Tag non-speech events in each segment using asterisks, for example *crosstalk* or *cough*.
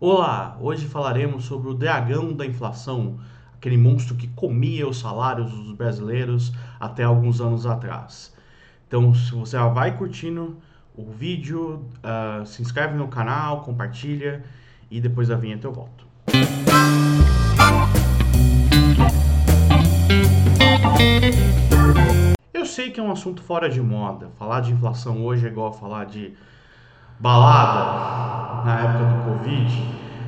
Olá, hoje falaremos sobre o dragão da inflação, aquele monstro que comia os salários dos brasileiros até alguns anos atrás. Então, se você já vai curtindo o vídeo, uh, se inscreve no canal, compartilha e depois da vinheta eu volto. Eu sei que é um assunto fora de moda. Falar de inflação hoje é igual a falar de balada na época do Covid,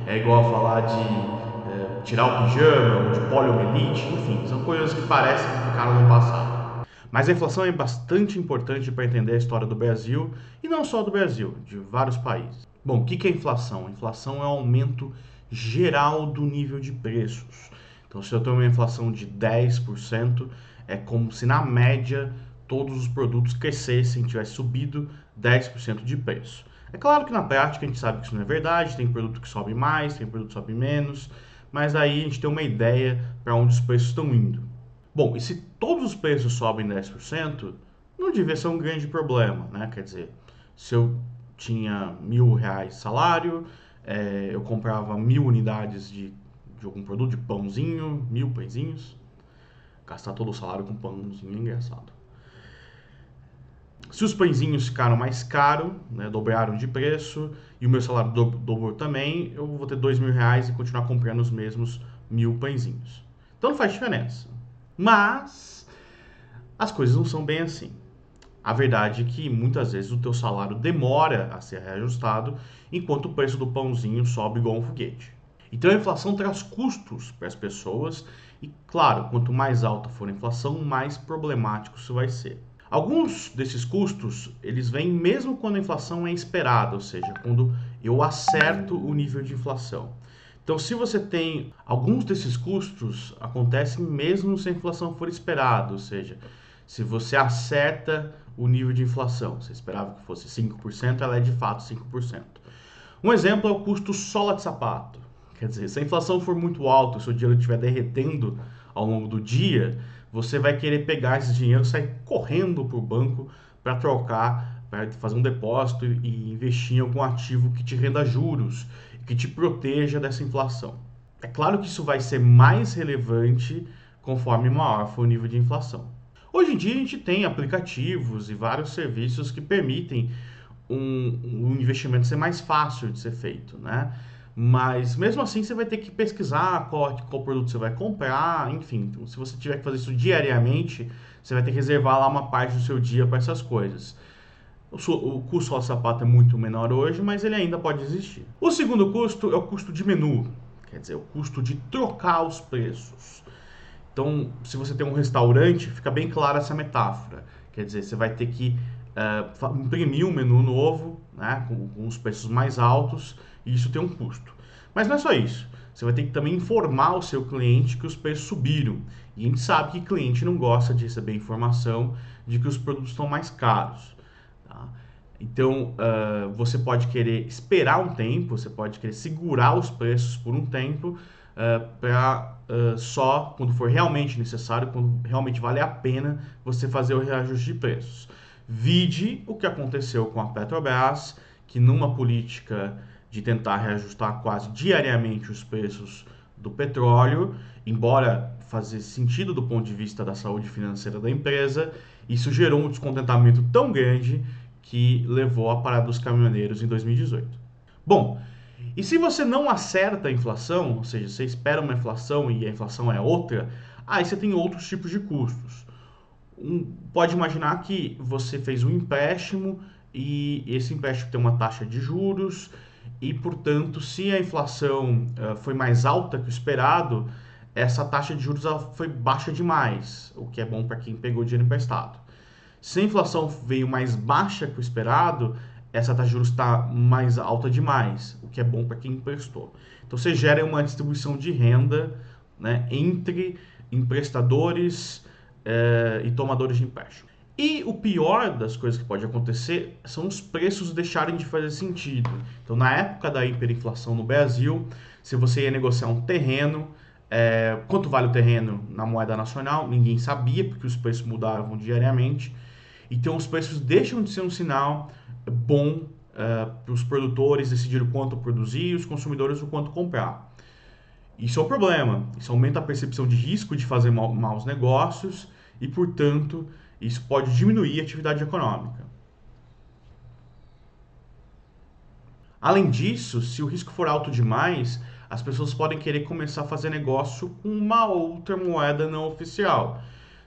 é igual a falar de é, tirar o pijama, ou de poliomielite, enfim, são coisas que parecem que ficaram no passado. Mas a inflação é bastante importante para entender a história do Brasil e não só do Brasil, de vários países. Bom, o que é inflação? inflação é o aumento geral do nível de preços. Então, se eu tenho uma inflação de 10%, é como se na média todos os produtos crescessem, tivesse subido 10% de preço. É claro que na prática a gente sabe que isso não é verdade, tem produto que sobe mais, tem produto que sobe menos, mas aí a gente tem uma ideia para onde os preços estão indo. Bom, e se todos os preços sobem 10%, não devia ser um grande problema, né? Quer dizer, se eu tinha mil reais salário, é, eu comprava mil unidades de, de algum produto, de pãozinho, mil pãezinhos, gastar todo o salário com pãozinho é engraçado. Se os pãezinhos ficaram mais caros, né, dobraram de preço, e o meu salário do, dobrou também, eu vou ter dois mil reais e continuar comprando os mesmos mil pãezinhos. Então não faz diferença. Mas as coisas não são bem assim. A verdade é que muitas vezes o teu salário demora a ser reajustado, enquanto o preço do pãozinho sobe igual um foguete. Então a inflação traz custos para as pessoas e, claro, quanto mais alta for a inflação, mais problemático isso vai ser. Alguns desses custos, eles vêm mesmo quando a inflação é esperada, ou seja, quando eu acerto o nível de inflação. Então, se você tem alguns desses custos, acontecem mesmo se a inflação for esperada, ou seja, se você acerta o nível de inflação, você esperava que fosse 5%, ela é de fato 5%. Um exemplo é o custo sola de sapato. Quer dizer, se a inflação for muito alta, se o dinheiro estiver derretendo ao longo do dia, você vai querer pegar esse dinheiro, sair correndo para o banco para trocar, para fazer um depósito e investir em algum ativo que te renda juros, que te proteja dessa inflação. É claro que isso vai ser mais relevante conforme maior for o nível de inflação. Hoje em dia a gente tem aplicativos e vários serviços que permitem um, um investimento ser mais fácil de ser feito, né? Mas mesmo assim você vai ter que pesquisar qual, qual produto você vai comprar, enfim. Então, se você tiver que fazer isso diariamente, você vai ter que reservar lá uma parte do seu dia para essas coisas. O, custo do sapato é muito menor hoje, mas ele ainda pode existir. O segundo custo é o custo de menu, quer dizer, o custo de trocar os preços. Então, se você tem um restaurante, fica bem clara essa metáfora. Quer dizer, você vai ter que uh, imprimir um menu novo, né, com, com os preços mais altos, e isso tem um custo. Mas não é só isso. Você vai ter que também informar o seu cliente que os preços subiram. E a gente sabe que cliente não gosta de receber informação de que os produtos estão mais caros. Tá? Então, uh, você pode querer esperar um tempo, você pode querer segurar os preços por um tempo, uh, ah, para uh, só quando for realmente necessário, quando realmente vale a pena você fazer o reajuste de preços. Vide o que aconteceu com a Petrobras, que numa política de tentar reajustar quase diariamente os preços do petróleo, embora fazer sentido do ponto de vista da saúde financeira da empresa, isso gerou um descontentamento tão grande que levou à parada dos caminhoneiros em 2018. Bom, e se você não acerta a inflação, ou seja, você espera uma inflação e a inflação é outra, aí você tem outros tipos de custos. Um, pode imaginar que você fez um empréstimo e esse empréstimo tem uma taxa de juros e, portanto, se a inflação uh, foi mais alta que o esperado, essa taxa de juros foi baixa demais, o que é bom para quem pegou dinheiro emprestado. Se a inflação veio mais baixa que o esperado, essa taxa de juros está mais alta demais, o que é bom para quem emprestou. Então você gera uma distribuição de renda né, entre emprestadores eh, e tomadores de empréstimo. E o pior das coisas que pode acontecer são os preços deixarem de fazer sentido. Então, na época da hiperinflação no Brasil, se você ia negociar um terreno, é, quanto vale o terreno na moeda nacional? Ninguém sabia, porque os preços mudavam diariamente. Então, os preços deixam de ser um sinal bom uh, para os produtores decidirem o quanto produzir e os consumidores o quanto comprar. Isso é um problema. Isso aumenta a percepção de risco de fazer ma maus negócios e, portanto, isso pode diminuir a atividade econômica. Além disso, se o risco for alto demais, as pessoas podem querer começar a fazer negócio com uma outra moeda não oficial.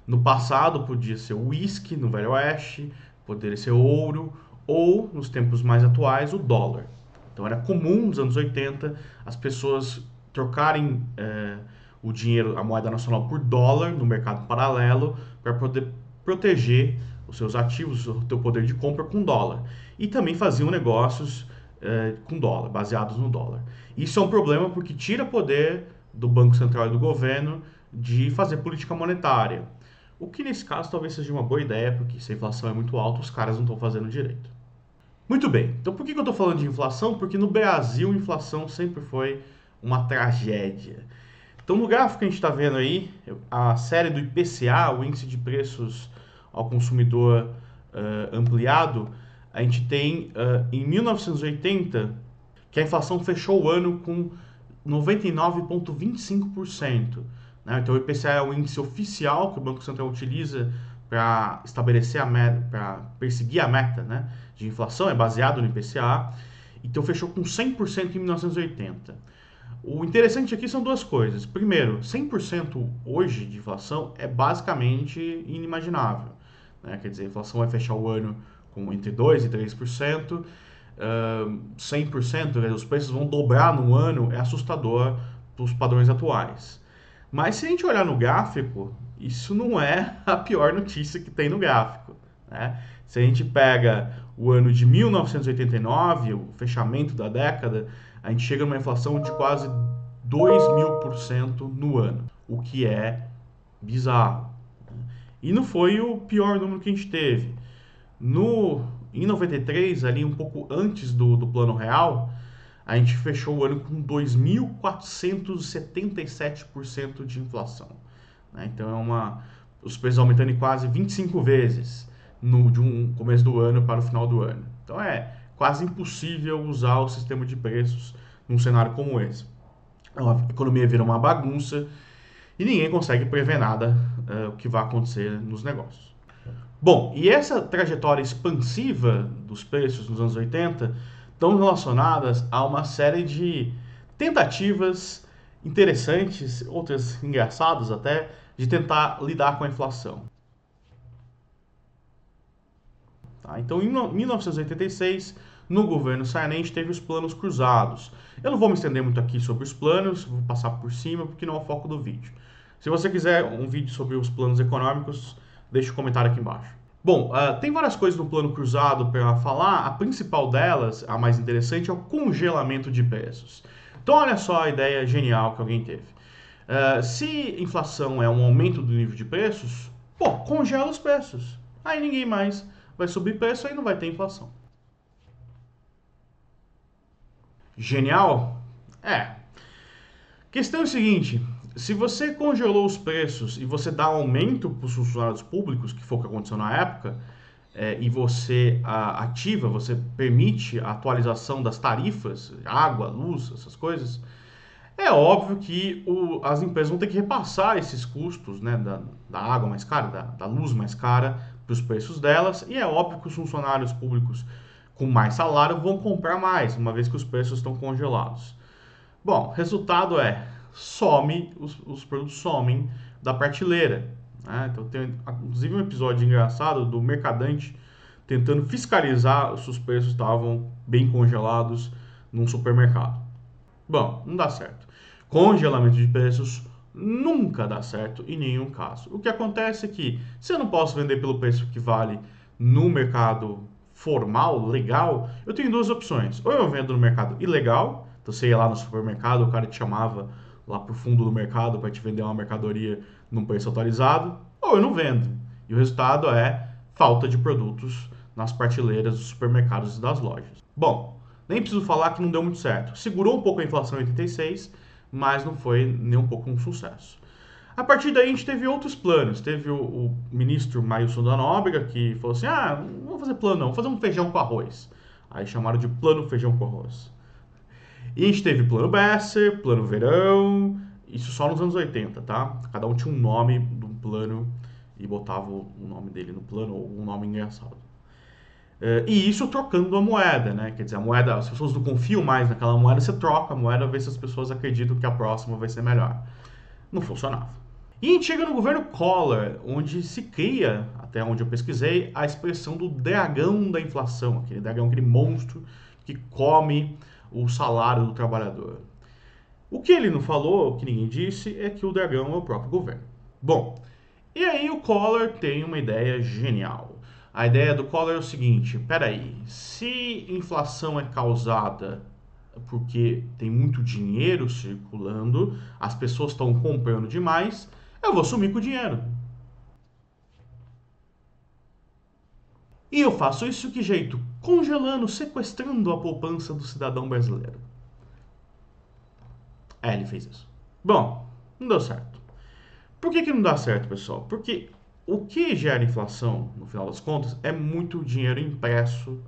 No passado podia ser o whisky no Velho Oeste, poderia ser ouro ou, nos tempos mais atuais, o dólar. Então era comum nos anos 80 as pessoas trocarem é, o dinheiro, a moeda nacional por dólar no mercado paralelo para poder proteger os seus ativos, o seu poder de compra com dólar. E também faziam negócios é, com dólar, baseados no dólar. Isso é um problema porque tira poder do Banco Central e do governo de fazer política monetária. O que nesse caso talvez seja uma boa ideia, porque se a inflação é muito alta, os caras não estão fazendo direito. Muito bem, então por que eu estou falando de inflação? Porque no Brasil a inflação sempre foi uma tragédia. Então no gráfico que a gente está vendo aí, a série do IPCA, o Índice de Preços ao Consumidor uh, Ampliado, a gente tem uh, em 1980 que a inflação fechou o ano com 99,25%. Né? Então o IPCA é o índice oficial que o Banco Central utiliza para estabelecer a meta, para perseguir a meta né, de inflação, é baseado no IPCA. Então fechou com 100% em 1980. O interessante aqui são duas coisas. Primeiro, 100% hoje de inflação é basicamente inimaginável. Né? Quer dizer, a inflação vai fechar o ano com entre 2% e 3%, uh, 100%, os preços vão dobrar no ano, é assustador para os padrões atuais. Mas se a gente olhar no gráfico, isso não é *laughs* a pior notícia que tem no gráfico. Né? Se a gente pega o ano de 1989, o fechamento da década, a gente chega numa inflação de quase 2 mil por cento no ano, o que é bizarro. E não foi o pior número que a gente teve. No, em 93, ali um pouco antes do, do plano real, a gente fechou o ano com 2.477% de inflação. Né? Então é uma, os preços aumentando em quase 25 vezes no, de um começo do ano para o final do ano. Então é quase impossível usar o sistema de preços num cenário como esse. Então, a economia vira uma bagunça e ninguém consegue prever nada uh, o que vai acontecer nos negócios. Bom, e essa trajetória expansiva dos preços nos anos 80 estão relacionadas a uma série de tentativas interessantes, outras engraçadas até, de tentar lidar com a inflação. Tá? Então, em 1986, no governo Sarney, teve os planos cruzados. Eu não vou me estender muito aqui sobre os planos, vou passar por cima porque não é o foco do vídeo. Se você quiser um vídeo sobre os planos econômicos, deixa o um comentário aqui embaixo. Bom, uh, tem várias coisas no plano cruzado para falar. A principal delas, a mais interessante, é o congelamento de preços. Então, olha só a ideia genial que alguém teve. Uh, se inflação é um aumento do nível de preços, pô, congela os preços. Aí ninguém mais vai subir preço, aí não vai ter inflação. Genial? É. Questão é o seguinte: se você congelou os preços e você dá aumento para os funcionários públicos, que foi o que aconteceu na época, é, e você a, ativa, você permite a atualização das tarifas, água, luz, essas coisas, é óbvio que o, as empresas vão ter que repassar esses custos né, da, da água mais cara, da, da luz mais cara, para os preços delas, e é óbvio que os funcionários públicos com mais salário vão comprar mais, uma vez que os preços estão congelados. Bom, resultado é some, os, os produtos somem da prateleira. Né? Então tem inclusive um episódio engraçado do mercadante tentando fiscalizar se os preços estavam bem congelados num supermercado. Bom, não dá certo. Congelamento de preços nunca dá certo em nenhum caso. O que acontece é que se eu não posso vender pelo preço que vale no mercado formal, legal, eu tenho duas opções. Ou eu vendo no mercado ilegal, então você ia lá no supermercado, o cara te chamava lá para o fundo do mercado para te vender uma mercadoria num preço atualizado, ou eu não vendo. E o resultado é falta de produtos nas prateleiras dos supermercados e das lojas. Bom, nem preciso falar que não deu muito certo. Segurou um pouco a inflação em 86, mas não foi nem um pouco um sucesso. A partir daí a gente teve outros planos. Teve o, o ministro Mailson da Nóbrega que falou assim: ah, não vou fazer plano não, vou fazer um feijão com arroz. Aí chamaram de Plano Feijão com Arroz. E a gente teve Plano Besser, Plano Verão, isso só nos anos 80, tá? Cada um tinha um nome do plano e botava o nome dele no plano ou um nome engraçado. Uh, e isso trocando a moeda, né? Quer dizer, a moeda, as pessoas não confiam mais naquela moeda, você troca a moeda, vê se as pessoas acreditam que a próxima vai ser melhor. Não funcionava. E a gente chega no governo Collor, onde se cria, até onde eu pesquisei, a expressão do dragão da inflação, aquele dragão, aquele monstro que come o salário do trabalhador. O que ele não falou, o que ninguém disse, é que o dragão é o próprio governo. Bom, e aí o Collor tem uma ideia genial. A ideia do Collor é o seguinte: peraí, se inflação é causada porque tem muito dinheiro circulando, as pessoas estão comprando demais, eu vou sumir com o dinheiro. E eu faço isso que jeito? Congelando, sequestrando a poupança do cidadão brasileiro. É, ele fez isso. Bom, não deu certo. Por que, que não dá certo, pessoal? Porque o que gera inflação, no final das contas, é muito dinheiro impresso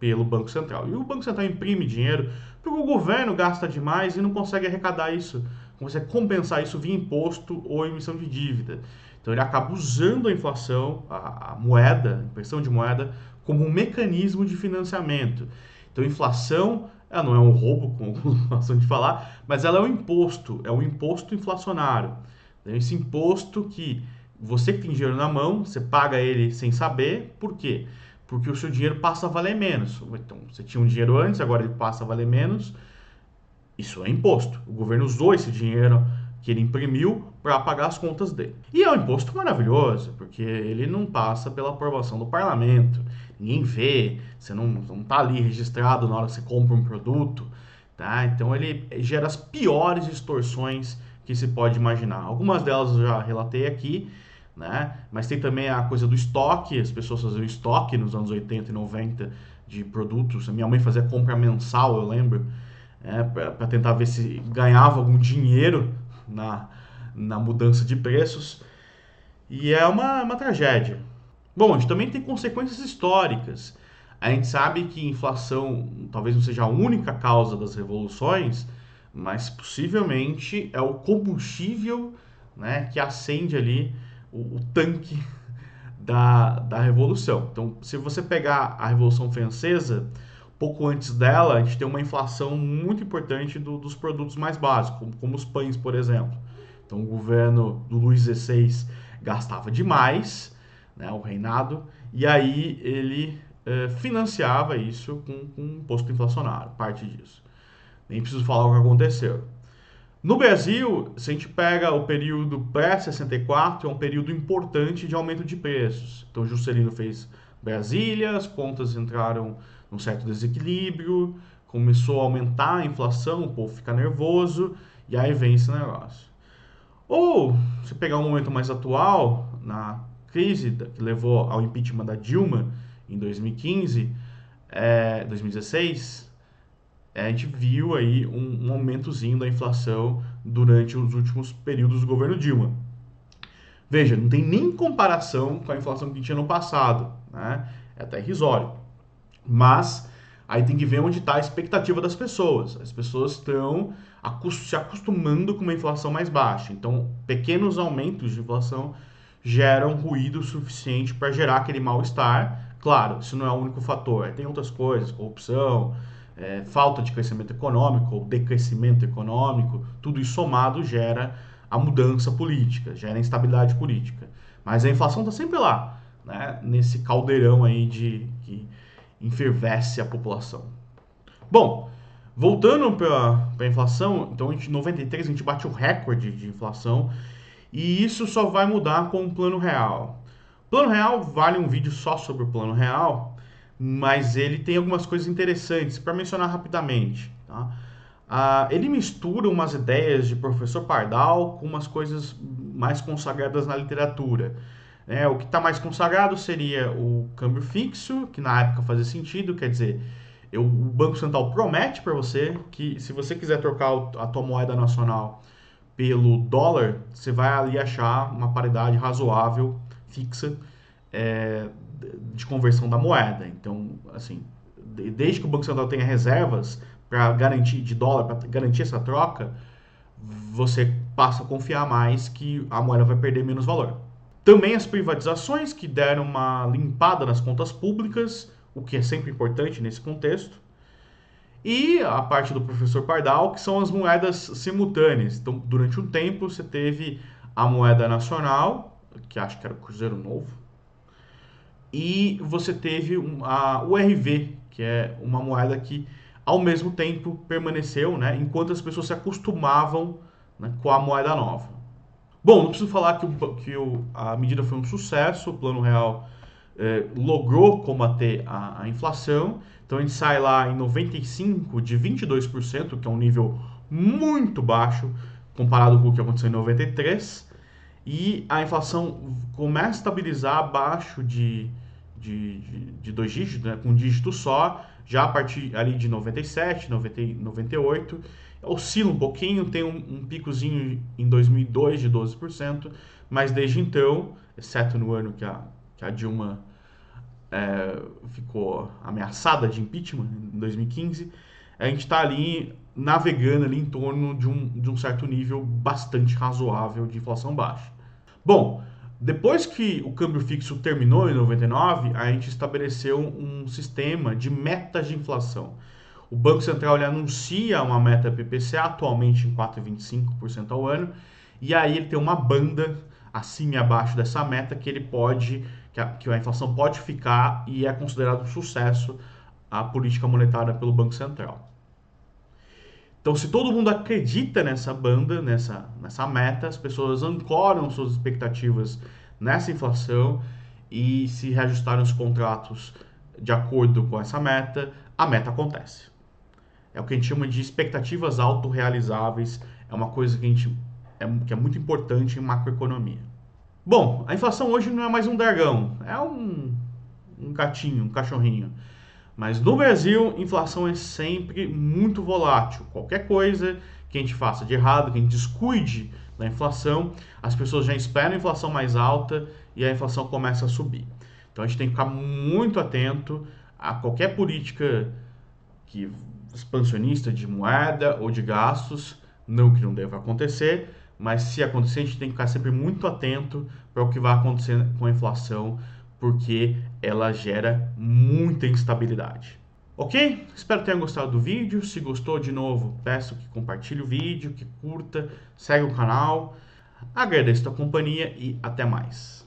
pelo Banco Central. E o Banco Central imprime dinheiro porque o governo gasta demais e não consegue arrecadar isso, consegue compensar isso via imposto ou emissão de dívida. Então ele acaba usando a inflação, a, a moeda, a impressão de moeda, como um mecanismo de financiamento. Então inflação ela não é um roubo, *laughs* como gostam de falar, mas ela é um imposto, é um imposto inflacionário. É esse imposto que você que tem dinheiro na mão, você paga ele sem saber, por quê? Porque o seu dinheiro passa a valer menos. Então, você tinha um dinheiro antes, agora ele passa a valer menos. Isso é imposto. O governo usou esse dinheiro que ele imprimiu para pagar as contas dele. E é um imposto maravilhoso, porque ele não passa pela aprovação do parlamento, ninguém vê, você não, não tá ali registrado na hora que você compra um produto, tá? Então ele gera as piores distorções que se pode imaginar. Algumas delas eu já relatei aqui, né? Mas tem também a coisa do estoque, as pessoas faziam estoque nos anos 80 e 90 de produtos. A minha mãe fazia compra mensal, eu lembro, é, para tentar ver se ganhava algum dinheiro na, na mudança de preços. E é uma, uma tragédia. Bom, a gente também tem consequências históricas. A gente sabe que inflação talvez não seja a única causa das revoluções, mas possivelmente é o combustível né, que acende ali o, o tanque da, da revolução. Então, se você pegar a Revolução Francesa, pouco antes dela, a gente tem uma inflação muito importante do, dos produtos mais básicos, como, como, os pães, por exemplo. Então, o governo do Luís XVI gastava demais, né, o reinado, e aí ele eh, financiava isso com, com imposto inflacionário, parte disso. Nem preciso falar o que aconteceu. No Brasil, se a gente pega o período pré-64, é um período importante de aumento de preços. Então, Juscelino fez Brasília, as contas entraram num certo desequilíbrio, começou a aumentar a inflação, o povo fica nervoso, e aí vem esse negócio. Ou, se pegar um momento mais atual, na crise que levou ao impeachment da Dilma em 2015, é, 2016, é, a gente viu aí um, um aumentozinho da inflação durante os últimos períodos do governo Dilma. Veja, não tem nem comparação com a inflação que tinha no passado, né? É até irrisório. Mas aí tem que ver onde está a expectativa das pessoas. As pessoas estão se acostumando com uma inflação mais baixa. Então, pequenos aumentos de inflação geram ruído suficiente para gerar aquele mal-estar. Claro, isso não é o único fator. Tem outras coisas, corrupção, é, falta de crescimento econômico ou decrescimento econômico. Tudo isso somado gera a mudança política, gera instabilidade política. Mas a inflação está sempre lá, né? nesse caldeirão aí de que enfervesce a população. Bom, voltando para a inflação, então em 93 a gente bate o recorde de inflação e isso só vai mudar com o plano real. Plano real vale um vídeo só sobre o plano real, mas ele tem algumas coisas interessantes para mencionar rapidamente. Tá? Ah, ele mistura umas ideias de professor Pardal com umas coisas mais consagradas na literatura. É, o que está mais consagrado seria o câmbio fixo, que na época fazia sentido, quer dizer, eu, o Banco Central promete para você que se você quiser trocar a tua moeda nacional pelo dólar, você vai ali achar uma paridade razoável, fixa, é, de conversão da moeda. Então, assim, desde que o Banco Central tenha reservas para garantir de dólar para garantir essa troca, você passa a confiar mais que a moeda vai perder menos valor. Também as privatizações que deram uma limpada nas contas públicas, o que é sempre importante nesse contexto. E a parte do professor Pardal, que são as moedas simultâneas. Então, durante um tempo, você teve a moeda nacional, que acho que era o Cruzeiro Novo, e você teve a URV, que é uma moeda que ao mesmo tempo permaneceu, né, enquanto as pessoas se acostumavam né, com a moeda nova. Bom, não preciso falar que, o, que o, a medida foi um sucesso, o Plano Real eh, logrou combater a, a, inflação, então a gente sai lá em 95 de 22%, que é um nível muito baixo comparado com o que aconteceu em 93, e a inflação começa a estabilizar abaixo de, de, de, de dois dígitos, né, com um dígito só, já a partir ali de 97, 90, 98, oscila um pouquinho, tem um, um picozinho em 2002 de 12%, mas desde então, exceto no ano que a, que a Dilma é, ficou ameaçada de impeachment, em 2015, a gente está ali navegando ali em torno de um, de um certo nível bastante razoável de inflação baixa. Bom, depois que o câmbio fixo terminou em 99, a gente estabeleceu um sistema de metas de inflação. O Banco Central anuncia uma meta PPCA atualmente em 4,25% ao ano, e aí ele tem uma banda acima e abaixo dessa meta que ele pode, que a, que a inflação pode ficar e é considerado um sucesso a política monetária pelo Banco Central. Então, se todo mundo acredita nessa banda, nessa, nessa meta, as pessoas ancoram suas expectativas nessa inflação e se reajustarem os contratos de acordo com essa meta, a meta acontece. É o que a gente chama de expectativas autorrealizáveis, é uma coisa que, a gente, é, que é muito importante em macroeconomia. Bom, a inflação hoje não é mais um dragão, é um, um gatinho, um cachorrinho. Mas no Brasil, inflação é sempre muito volátil. Qualquer coisa que a gente faça de errado, que a gente descuide da inflação, as pessoas já esperam a inflação mais alta e a inflação começa a subir. Então a gente tem que ficar muito atento a qualquer política que expansionista de moeda ou de gastos, não que não deva acontecer, mas se acontecer, a gente tem que ficar sempre muito atento para o que vai acontecer com a inflação porque ela gera muita instabilidade. Ok? Espero que tenham gostado do vídeo. Se gostou, de novo, peço que compartilhe o vídeo, que curta, segue o canal. Agradeço a companhia e até mais.